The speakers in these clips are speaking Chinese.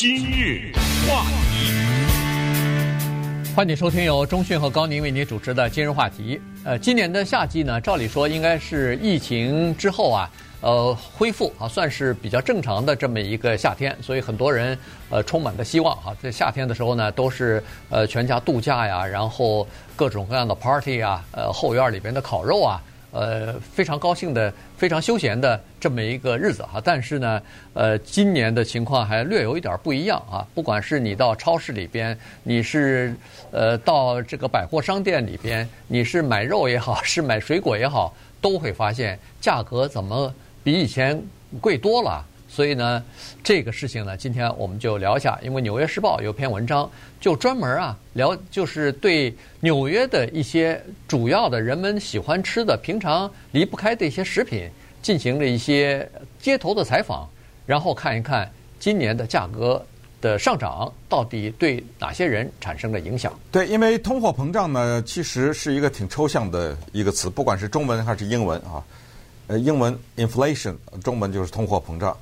今日话题，欢迎收听由中讯和高宁为您主持的今日话题。呃，今年的夏季呢，照理说应该是疫情之后啊，呃，恢复啊，算是比较正常的这么一个夏天，所以很多人呃充满了希望啊。在夏天的时候呢，都是呃全家度假呀，然后各种各样的 party 啊，呃，后院里边的烤肉啊。呃，非常高兴的、非常休闲的这么一个日子哈，但是呢，呃，今年的情况还略有一点不一样啊。不管是你到超市里边，你是呃到这个百货商店里边，你是买肉也好，是买水果也好，都会发现价格怎么比以前贵多了。所以呢，这个事情呢，今天我们就聊一下。因为《纽约时报》有篇文章，就专门啊聊，就是对纽约的一些主要的人们喜欢吃的、平常离不开的一些食品，进行了一些街头的采访，然后看一看今年的价格的上涨到底对哪些人产生了影响。对，因为通货膨胀呢，其实是一个挺抽象的一个词，不管是中文还是英文啊。呃，英文 inflation，中文就是通货膨胀。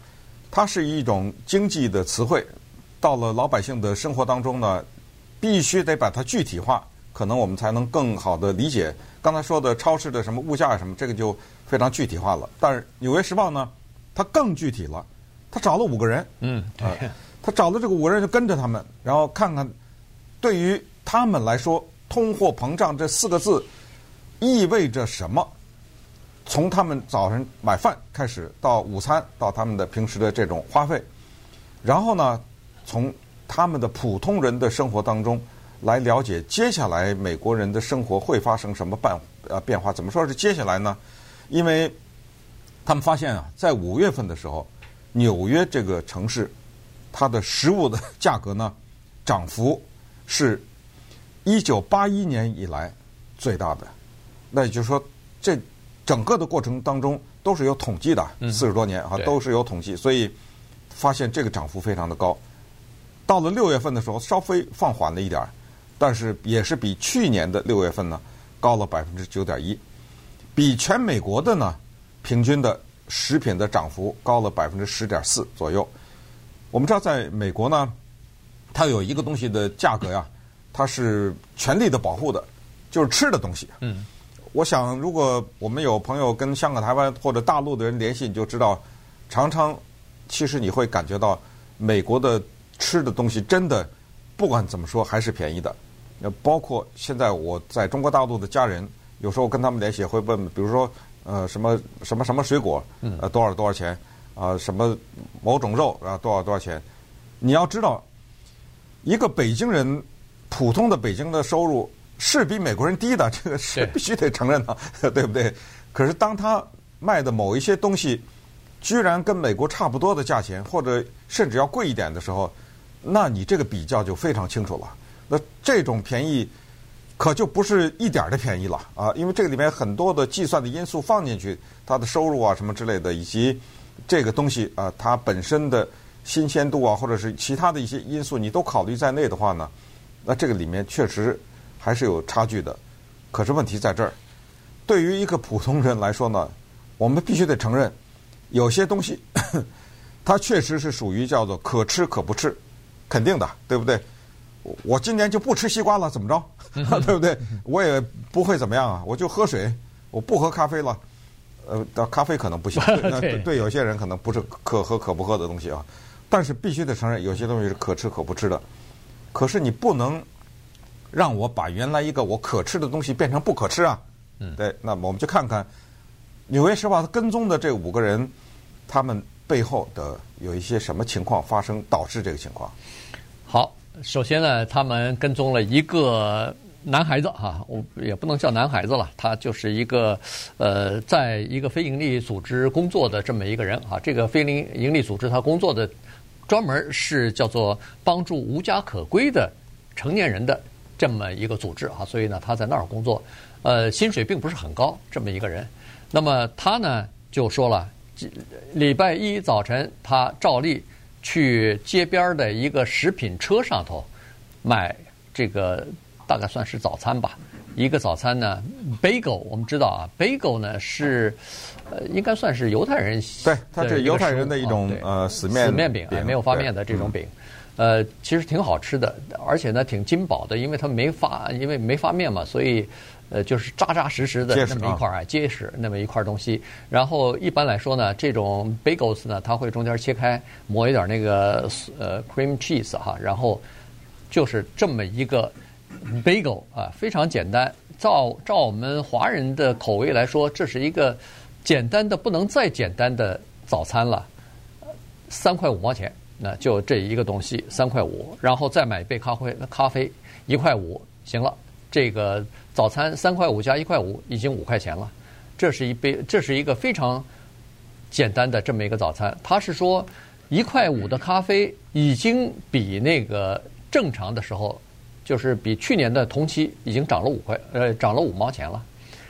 它是一种经济的词汇，到了老百姓的生活当中呢，必须得把它具体化，可能我们才能更好的理解。刚才说的超市的什么物价什么，这个就非常具体化了。但是《纽约时报》呢，它更具体了，他找了五个人，嗯，啊，他找了这个五个人就跟着他们，然后看看对于他们来说，通货膨胀这四个字意味着什么。从他们早晨买饭开始，到午餐，到他们的平时的这种花费，然后呢，从他们的普通人的生活当中来了解接下来美国人的生活会发生什么变呃变化？怎么说是接下来呢？因为他们发现啊，在五月份的时候，纽约这个城市它的食物的价格呢涨幅是一九八一年以来最大的。那也就是说这。整个的过程当中都是有统计的，四十多年啊，都是有统计，所以发现这个涨幅非常的高。到了六月份的时候，稍微放缓了一点，但是也是比去年的六月份呢高了百分之九点一，比全美国的呢平均的食品的涨幅高了百分之十点四左右。我们知道，在美国呢，它有一个东西的价格呀，它是全力的保护的，就是吃的东西。嗯。我想，如果我们有朋友跟香港、台湾或者大陆的人联系，你就知道，常常其实你会感觉到美国的吃的东西真的不管怎么说还是便宜的。那包括现在我在中国大陆的家人，有时候跟他们联系会问，比如说呃什么什么什么水果，呃多少多少钱啊？什么某种肉啊多少多少钱？你要知道，一个北京人普通的北京的收入。是比美国人低的，这个是必须得承认的，对，不对？可是当他卖的某一些东西，居然跟美国差不多的价钱，或者甚至要贵一点的时候，那你这个比较就非常清楚了。那这种便宜可就不是一点儿的便宜了 啊！因为这个里面很多的计算的因素放进去，它的收入啊什么之类的，以及这个东西啊它本身的新鲜度啊，或者是其他的一些因素，你都考虑在内的话呢，那这个里面确实。还是有差距的，可是问题在这儿。对于一个普通人来说呢，我们必须得承认，有些东西 它确实是属于叫做可吃可不吃，肯定的，对不对？我今年就不吃西瓜了，怎么着？对不对？我也不会怎么样啊，我就喝水，我不喝咖啡了。呃，咖啡可能不行，那 对，对有些人可能不是可喝可不喝的东西啊。但是必须得承认，有些东西是可吃可不吃的。可是你不能。让我把原来一个我可吃的东西变成不可吃啊！嗯，对，那么我们就看看《纽约时报》他跟踪的这五个人，他们背后的有一些什么情况发生，导致这个情况。好，首先呢，他们跟踪了一个男孩子哈，我也不能叫男孩子了，他就是一个呃，在一个非营利组织工作的这么一个人啊。这个非营营利组织他工作的专门是叫做帮助无家可归的成年人的。这么一个组织啊，所以呢，他在那儿工作，呃，薪水并不是很高，这么一个人。那么他呢就说了，礼拜一早晨他照例去街边的一个食品车上头买这个大概算是早餐吧。一个早餐呢，bagel，我们知道啊，bagel 呢是呃应该算是犹太人，对，它是犹太人的一种呃死面死面饼，没有发面的这种饼。呃，其实挺好吃的，而且呢挺筋饱的，因为它没发，因为没发面嘛，所以呃就是扎扎实实的那么一块啊，结实那么一块东西。然后一般来说呢，这种 bagels 呢，它会中间切开，抹一点那个呃 cream cheese 哈，然后就是这么一个 bagel 啊，非常简单。照照我们华人的口味来说，这是一个简单的不能再简单的早餐了，三块五毛钱。那就这一个东西三块五，然后再买一杯咖啡，咖啡一块五，行了。这个早餐三块五加一块五，已经五块钱了。这是一杯，这是一个非常简单的这么一个早餐。他是说一块五的咖啡已经比那个正常的时候，就是比去年的同期已经涨了五块，呃，涨了五毛钱了。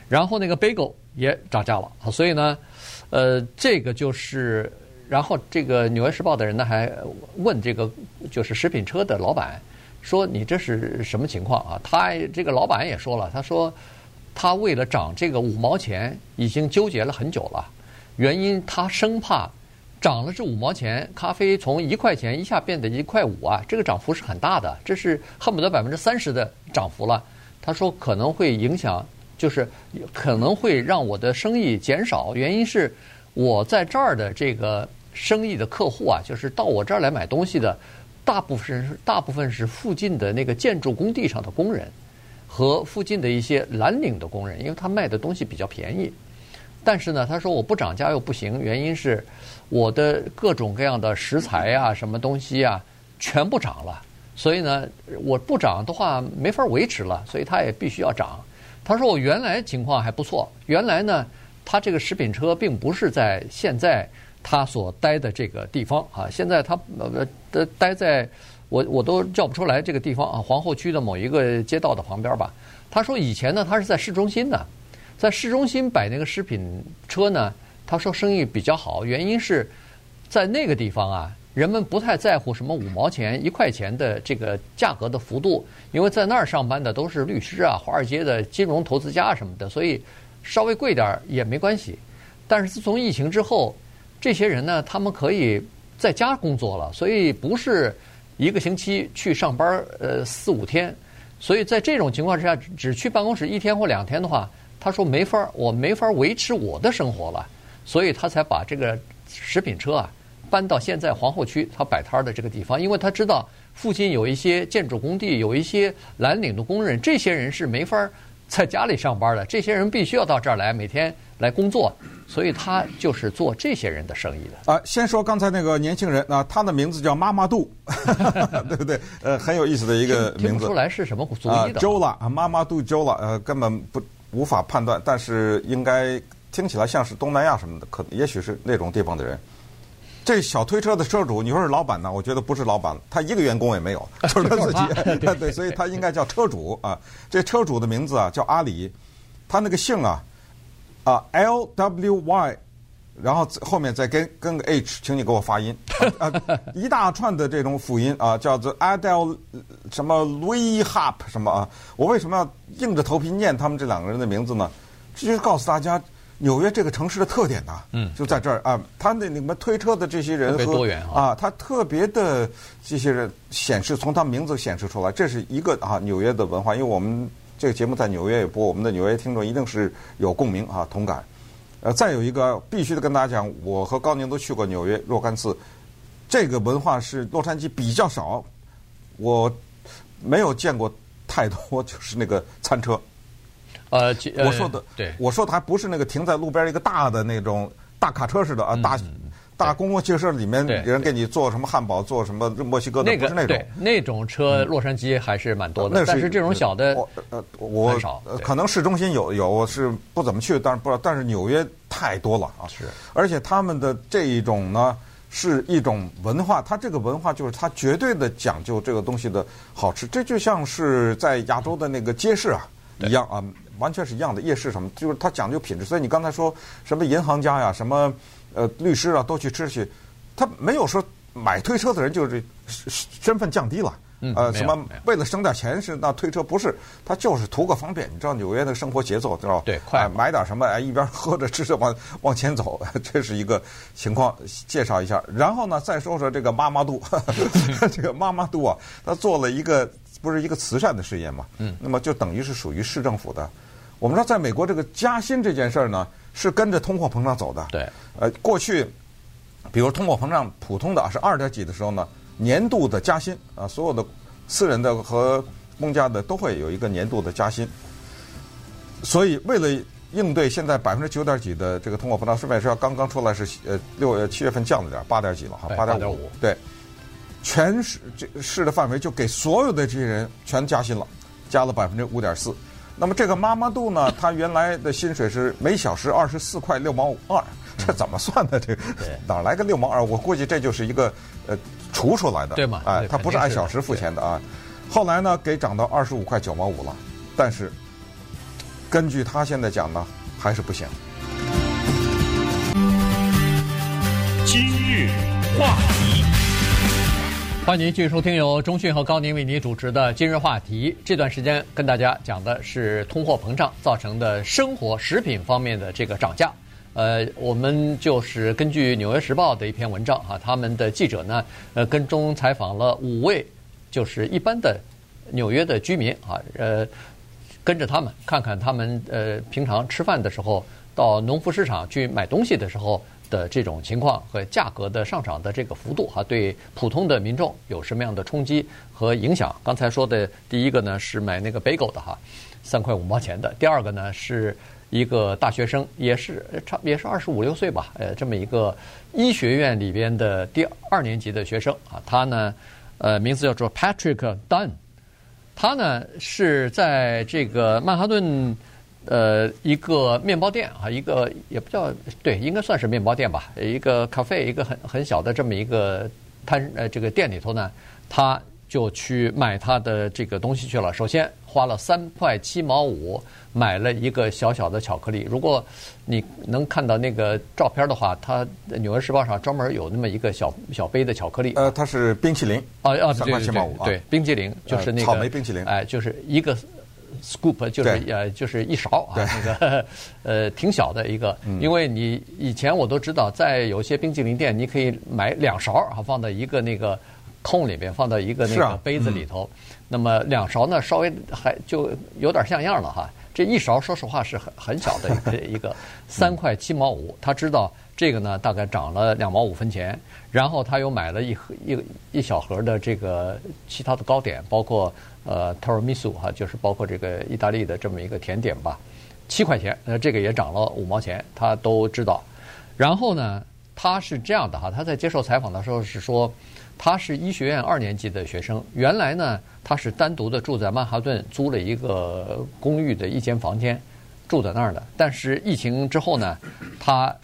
然后那个 bagel 也涨价了，所以呢，呃，这个就是。然后这个《纽约时报》的人呢，还问这个就是食品车的老板说：“你这是什么情况啊？”他这个老板也说了，他说他为了涨这个五毛钱，已经纠结了很久了。原因他生怕涨了这五毛钱，咖啡从一块钱一下变得一块五啊，这个涨幅是很大的，这是恨不得百分之三十的涨幅了。他说可能会影响，就是可能会让我的生意减少。原因是我在这儿的这个。生意的客户啊，就是到我这儿来买东西的，大部分是大部分是附近的那个建筑工地上的工人，和附近的一些蓝领的工人，因为他卖的东西比较便宜。但是呢，他说我不涨价又不行，原因是我的各种各样的食材啊、什么东西啊，全部涨了。所以呢，我不涨的话没法维持了，所以他也必须要涨。他说我原来情况还不错，原来呢，他这个食品车并不是在现在。他所待的这个地方啊，现在他呃的待在我我都叫不出来这个地方啊，皇后区的某一个街道的旁边吧。他说以前呢，他是在市中心的，在市中心摆那个食品车呢，他说生意比较好，原因是在那个地方啊，人们不太在乎什么五毛钱、一块钱的这个价格的幅度，因为在那儿上班的都是律师啊、华尔街的金融投资家什么的，所以稍微贵点儿也没关系。但是自从疫情之后，这些人呢，他们可以在家工作了，所以不是一个星期去上班呃四五天，所以在这种情况之下，只去办公室一天或两天的话，他说没法，我没法维持我的生活了，所以他才把这个食品车啊搬到现在皇后区他摆摊的这个地方，因为他知道附近有一些建筑工地，有一些蓝领的工人，这些人是没法在家里上班的，这些人必须要到这儿来每天来工作。所以他就是做这些人的生意的。啊，先说刚才那个年轻人啊，他的名字叫妈妈杜，对不对？呃，很有意思的一个名字。听不出来是什么族裔的。Jola 啊，妈妈杜 Jola，呃，根本不无法判断，但是应该听起来像是东南亚什么的，可也许是那种地方的人。这小推车的车主，你说是老板呢？我觉得不是老板，他一个员工也没有，就是他自己。对，所以他应该叫车主啊。这车主的名字啊叫阿里，他那个姓啊。啊，L W Y，然后后面再跟跟个 H，请你给我发音啊，一大串的这种辅音啊，叫做 Adele 什么 Louis Hop 什么啊，我为什么要硬着头皮念他们这两个人的名字呢？这就是告诉大家纽约这个城市的特点呢、啊，嗯，就在这儿啊，他那你们推车的这些人和多元啊，他特别的这些人显示从他名字显示出来，这是一个啊纽约的文化，因为我们。这个节目在纽约也播，我们的纽约听众一定是有共鸣啊，同感。呃，再有一个必须得跟大家讲，我和高宁都去过纽约若干次，这个文化是洛杉矶比较少，我没有见过太多，就是那个餐车。呃，我说的，对，我说的还不是那个停在路边一个大的那种大卡车似的啊，大。大公共汽车里面，人给你做什么汉堡，做什么墨西哥的，不是那种。对，那种车，洛杉矶还是蛮多的。但是这种小的，呃，我少。可能市中心有，有我是不怎么去，但是不知道。但是纽约太多了啊！是。而且他们的这一种呢，是一种文化。它这个文化就是它绝对的讲究这个东西的好吃。这就像是在亚洲的那个街市啊一样啊，完全是一样的夜市什么，就是它讲究品质。所以你刚才说什么银行家呀，什么。呃，律师啊，都去吃去，他没有说买推车的人就是身份降低了，呃，什么为了省点钱是那推车，不是，他就是图个方便。你知道纽约的生活节奏，知道吧？对买点什么，哎，一边喝着吃着往 往前走，这是一个情况，介绍一下。然后呢，再说说这个妈妈度，这个妈妈度啊，他做了一个不是一个慈善的事业嘛？嗯，那么就等于是属于市政府的。我们知道，在美国这个加薪这件事儿呢，是跟着通货膨胀走的。对，呃，过去比如通货膨胀普通的是二点几的时候呢，年度的加薪啊，所有的私人的和公家的都会有一个年度的加薪。所以为了应对现在百分之九点几的这个通货膨胀，是不是要刚刚出来是呃六月七月份降了点，八点几了哈，八点五，对，全市这市的范围就给所有的这些人全加薪了，加了百分之五点四。那么这个妈妈度呢，她原来的薪水是每小时二十四块六毛二，这怎么算的？这个哪来个六毛二？我估计这就是一个呃除出来的，对嘛哎，对它不是按小时付钱的啊。后来呢，给涨到二十五块九毛五了，但是根据他现在讲呢，还是不行。今日话题，欢迎您继续收听由中讯和高宁为您主持的今日话题。这段时间跟大家讲的是通货膨胀造成的生活食品方面的这个涨价。呃，我们就是根据《纽约时报》的一篇文章啊，他们的记者呢，呃，跟踪采访了五位就是一般的纽约的居民啊，呃，跟着他们看看他们呃平常吃饭的时候到农夫市场去买东西的时候。的这种情况和价格的上涨的这个幅度哈，对普通的民众有什么样的冲击和影响？刚才说的第一个呢是买那个 bagel 的哈，三块五毛钱的；第二个呢是一个大学生，也是差也是二十五六岁吧，呃，这么一个医学院里边的第二年级的学生啊，他呢呃名字叫做 Patrick Dunn，他呢是在这个曼哈顿。呃，一个面包店啊，一个也不叫对，应该算是面包店吧。一个咖啡，一个很很小的这么一个摊呃，这个店里头呢，他就去买他的这个东西去了。首先花了三块七毛五买了一个小小的巧克力。如果你能看到那个照片的话，他《纽约时报》上专门有那么一个小小杯的巧克力。呃，它是冰淇淋。啊啊，三块七毛五啊。对，冰淇淋就是那个草莓冰淇淋。哎，就是一个。Scoop 就是呃就是一勺啊，那个呃挺小的一个，因为你以前我都知道，在有些冰淇淋店，你可以买两勺啊，放在一个那个空里边，放到一个那个杯子里头。那么两勺呢，稍微还就有点像样了哈。这一勺说实话是很很小的一个一个，三块七毛五。他知道这个呢大概涨了两毛五分钱，然后他又买了一盒一一小盒的这个其他的糕点，包括。呃，Tiramisu 哈，就是包括这个意大利的这么一个甜点吧，七块钱，呃，这个也涨了五毛钱，他都知道。然后呢，他是这样的哈，他在接受采访的时候是说，他是医学院二年级的学生，原来呢，他是单独的住在曼哈顿，租了一个公寓的一间房间，住在那儿的。但是疫情之后呢，他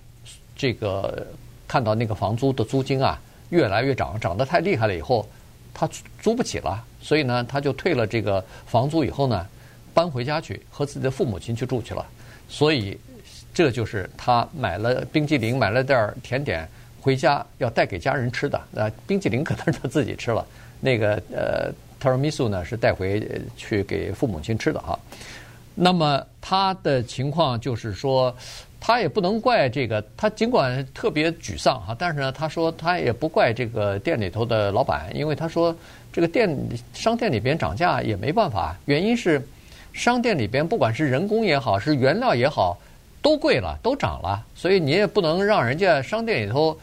这个看到那个房租的租金啊越来越涨，涨得太厉害了以后。他租不起了，所以呢，他就退了这个房租以后呢，搬回家去和自己的父母亲去住去了。所以，这就是他买了冰激凌，买了点甜点回家要带给家人吃的。那，冰激凌可能是他自己吃了，那个呃，Tiramisu 呢是带回去给父母亲吃的哈。那么他的情况就是说。他也不能怪这个，他尽管特别沮丧哈，但是呢，他说他也不怪这个店里头的老板，因为他说这个店商店里边涨价也没办法，原因是商店里边不管是人工也好，是原料也好，都贵了，都涨了，所以你也不能让人家商店里头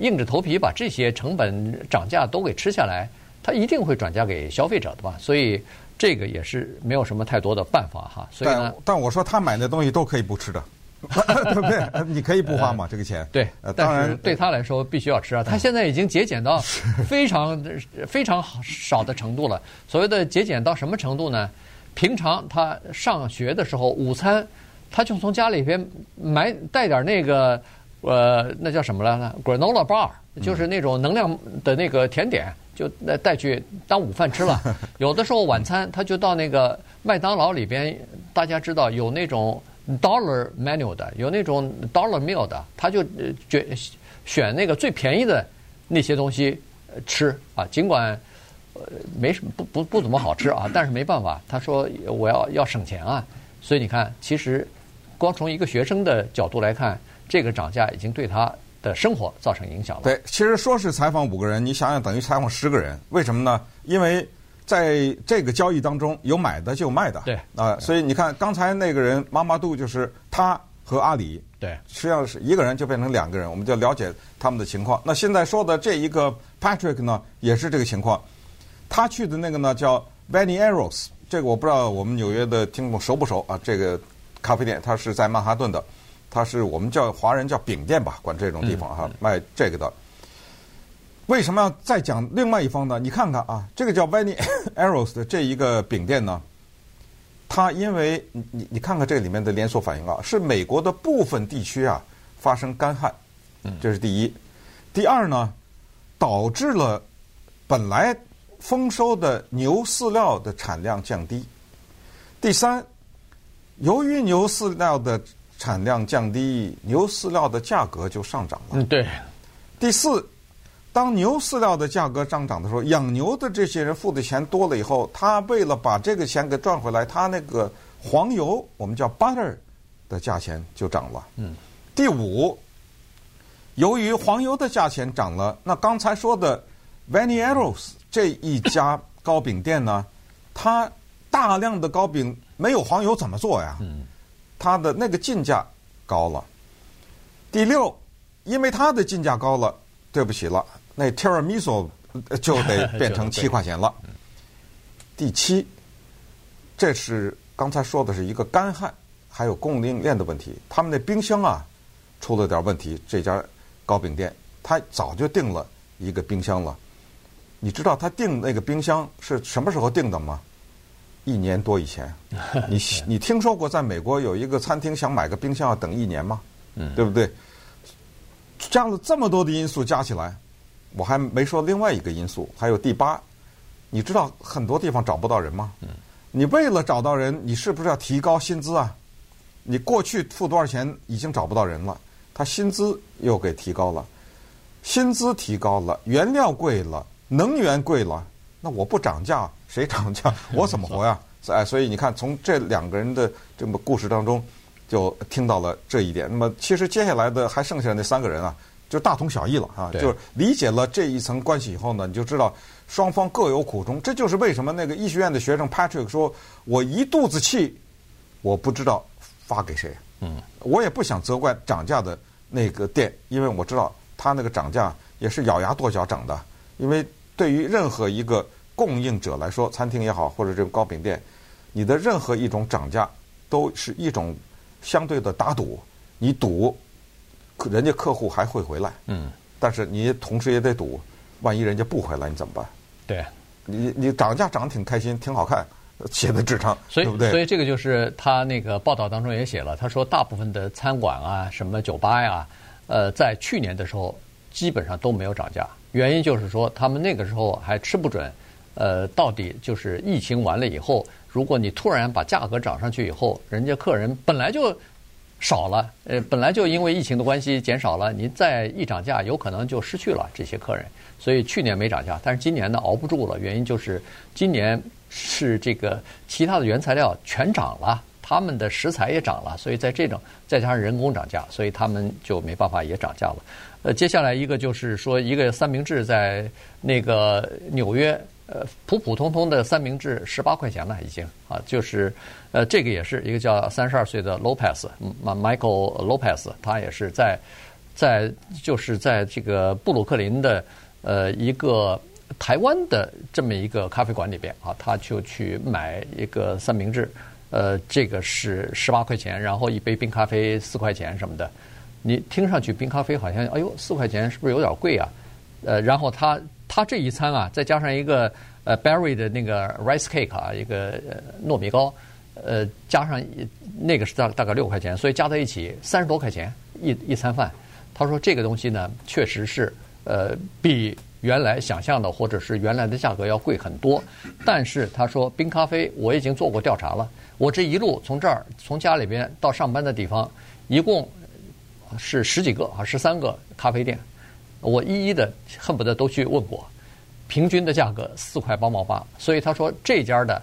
硬着头皮把这些成本涨价都给吃下来，他一定会转嫁给消费者的吧，所以这个也是没有什么太多的办法哈。所以呢，但我说他买的东西都可以不吃的。对 不对？你可以不花嘛，呃、这个钱。对，当然对他来说必须要吃啊。他现在已经节俭到 非常非常少的程度了。所谓的节俭到什么程度呢？平常他上学的时候，午餐他就从家里边买带点那个呃，那叫什么来着？Granola bar，就是那种能量的那个甜点，就带去当午饭吃了。有的时候晚餐他就到那个麦当劳里边，大家知道有那种。Dollar menu 的有那种 Dollar meal 的，他就选选那个最便宜的那些东西吃啊。尽管没什么不不不怎么好吃啊，但是没办法，他说我要要省钱啊，所以你看，其实光从一个学生的角度来看，这个涨价已经对他的生活造成影响了。对，其实说是采访五个人，你想想等于采访十个人，为什么呢？因为在这个交易当中有买的就有卖的，对啊，所以你看刚才那个人妈妈杜就是他和阿里。对，实际上是一个人就变成两个人，我们就了解他们的情况。那现在说的这一个 Patrick 呢，也是这个情况。他去的那个呢叫 Vanity Arrows，这个我不知道我们纽约的听众熟不熟啊？这个咖啡店，它是在曼哈顿的，它是我们叫华人叫饼店吧，管这种地方哈、嗯、卖这个的。为什么要再讲另外一方呢？你看看啊，这个叫 Vanieros 的这一个饼店呢。它因为你你你看看这里面的连锁反应啊，是美国的部分地区啊发生干旱，这是第一。第二呢，导致了本来丰收的牛饲料的产量降低。第三，由于牛饲料的产量降低，牛饲料的价格就上涨了。嗯，对。第四。当牛饲料的价格上涨的时候，养牛的这些人付的钱多了以后，他为了把这个钱给赚回来，他那个黄油我们叫 butter 的价钱就涨了。嗯。第五，由于黄油的价钱涨了，那刚才说的 Vanieros 这一家 糕饼店呢，它大量的糕饼没有黄油怎么做呀？嗯。它的那个进价高了。第六，因为它的进价高了，对不起了。那 Tiramisu 就得变成七块钱了。第七，这是刚才说的是一个干旱，还有供应链的问题。他们那冰箱啊出了点问题。这家糕饼店他早就订了一个冰箱了。你知道他订那个冰箱是什么时候订的吗？一年多以前。你你听说过在美国有一个餐厅想买个冰箱要等一年吗？嗯，对不对？这样子这么多的因素加起来。我还没说另外一个因素，还有第八，你知道很多地方找不到人吗？嗯你为了找到人，你是不是要提高薪资啊？你过去付多少钱已经找不到人了，他薪资又给提高了，薪资提高了，原料贵了，能源贵了，那我不涨价，谁涨价？我怎么活呀？哎，所以你看，从这两个人的这么故事当中，就听到了这一点。那么，其实接下来的还剩下那三个人啊。就大同小异了啊！就是理解了这一层关系以后呢，你就知道双方各有苦衷。这就是为什么那个医学院的学生 Patrick 说：“我一肚子气，我不知道发给谁。嗯，我也不想责怪涨价的那个店，因为我知道他那个涨价也是咬牙跺脚涨的。因为对于任何一个供应者来说，餐厅也好，或者这种糕饼店，你的任何一种涨价都是一种相对的打赌，你赌。”人家客户还会回来，嗯，但是你同时也得赌，万一人家不回来，你怎么办？对，你你涨价涨得挺开心，挺好看，写的纸上，所以对不对？所以这个就是他那个报道当中也写了，他说大部分的餐馆啊，什么酒吧呀，呃，在去年的时候基本上都没有涨价，原因就是说他们那个时候还吃不准，呃，到底就是疫情完了以后，如果你突然把价格涨上去以后，人家客人本来就。少了，呃，本来就因为疫情的关系减少了，您再一涨价，有可能就失去了这些客人。所以去年没涨价，但是今年呢，熬不住了，原因就是今年是这个其他的原材料全涨了，他们的食材也涨了，所以在这种再加上人工涨价，所以他们就没办法也涨价了。呃，接下来一个就是说，一个三明治在那个纽约。呃，普普通通的三明治十八块钱了，已经啊，就是呃，这个也是一个叫三十二岁的 Lopez，Michael Lopez，他也是在在就是在这个布鲁克林的呃一个台湾的这么一个咖啡馆里边啊，他就去买一个三明治，呃，这个是十八块钱，然后一杯冰咖啡四块钱什么的，你听上去冰咖啡好像哎呦四块钱是不是有点贵啊？呃，然后他。他这一餐啊，再加上一个呃 Berry 的那个 rice cake 啊，一个糯米糕，呃，加上那个是大大概六块钱，所以加在一起三十多块钱一一餐饭。他说这个东西呢，确实是呃比原来想象的或者是原来的价格要贵很多。但是他说冰咖啡我已经做过调查了，我这一路从这儿从家里边到上班的地方，一共是十几个啊十三个咖啡店。我一一的恨不得都去问过，平均的价格四块八毛八，所以他说这家的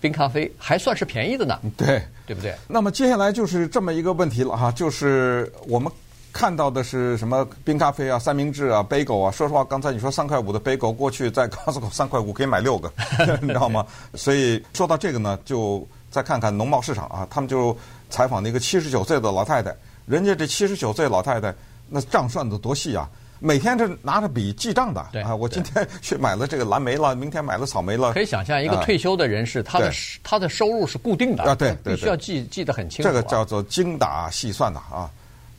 冰咖啡还算是便宜的呢。对，对不对？那么接下来就是这么一个问题了哈，就是我们看到的是什么冰咖啡啊、三明治啊、bagel 啊。说实话，刚才你说三块五的 bagel，过去在 Costco 三块五可以买六个，你知道吗？所以说到这个呢，就再看看农贸市场啊，他们就采访那个七十九岁的老太太，人家这七十九岁老太太那账算得多细啊！每天这拿着笔记账的，对啊，我今天去买了这个蓝莓了，明天买了草莓了。可以想象，一个退休的人士，他的他的收入是固定的啊，对，必须要记记得很清楚。这个叫做精打细算的啊。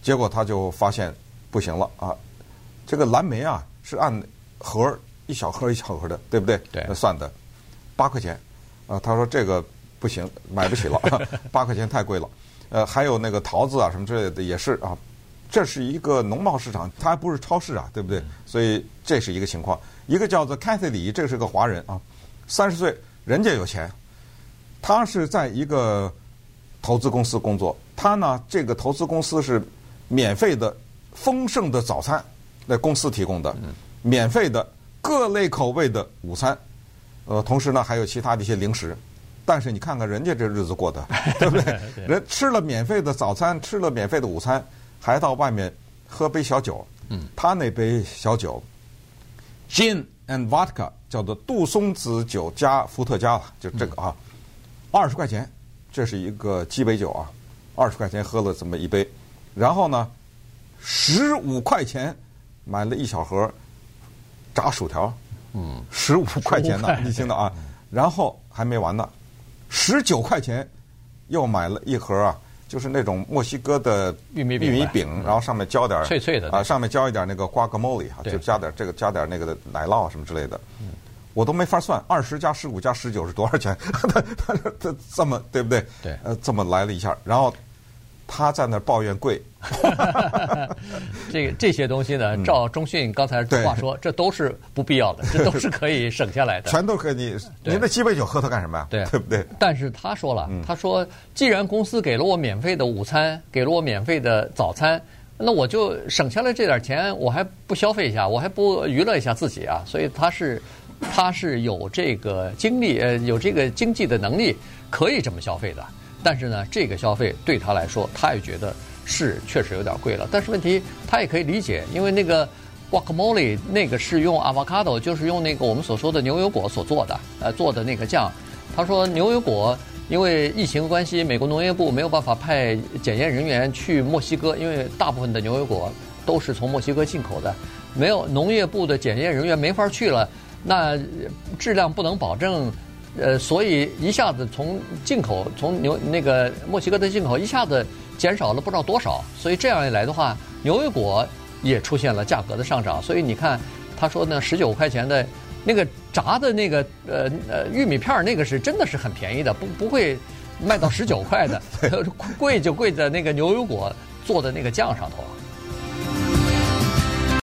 结果他就发现不行了啊，这个蓝莓啊是按盒一小盒一小盒的，对不对？对，算的八块钱啊。他说这个不行，买不起了，八块钱太贵了。呃，还有那个桃子啊什么之类的也是啊。这是一个农贸市场，它还不是超市啊，对不对？所以这是一个情况。一个叫做 Cathy 李，这是个华人啊，三十岁，人家有钱，他是在一个投资公司工作。他呢，这个投资公司是免费的、丰盛的早餐，那公司提供的，免费的各类口味的午餐，呃，同时呢还有其他的一些零食。但是你看看人家这日子过的，对不 对？人吃了免费的早餐，吃了免费的午餐。还到外面喝杯小酒，嗯，他那杯小酒，Gin and Vodka 叫做杜松子酒加伏特加了，就这个啊，二十块钱，这是一个鸡尾酒啊，二十块钱喝了这么一杯，然后呢，十五块钱买了一小盒炸薯条，嗯，十五块钱呢，你听到啊，然后还没完呢，十九块钱又买了一盒啊。就是那种墨西哥的玉米玉米饼，然后上面浇点脆脆的啊，上面浇一点那个瓜格莫里哈，就加点这个加点那个的奶酪什么之类的。我都没法算，二十加十五加十九是多少钱？他他他这么对不对？对，呃，这么来了一下，然后。他在那抱怨贵，这这些东西呢，照中讯刚才话说，这都是不必要的，这都是可以省下来的，全都可以。您那鸡尾酒喝它干什么呀？对，对不对？但是他说了，他说，既然公司给了我免费的午餐，给了我免费的早餐，那我就省下来这点钱，我还不消费一下，我还不娱乐一下自己啊？所以他是，他是有这个精力，呃，有这个经济的能力，可以这么消费的。但是呢，这个消费对他来说，他也觉得是确实有点贵了。但是问题，他也可以理解，因为那个 guacamole 那个是用 avocado，就是用那个我们所说的牛油果所做的，呃，做的那个酱。他说牛油果因为疫情关系，美国农业部没有办法派检验人员去墨西哥，因为大部分的牛油果都是从墨西哥进口的，没有农业部的检验人员没法去了，那质量不能保证。呃，所以一下子从进口从牛那个墨西哥的进口一下子减少了不知道多少，所以这样一来的话，牛油果也出现了价格的上涨。所以你看，他说呢，十九块钱的那个炸的那个呃呃玉米片儿那个是真的是很便宜的，不不会卖到十九块的，贵就贵在那个牛油果做的那个酱上头。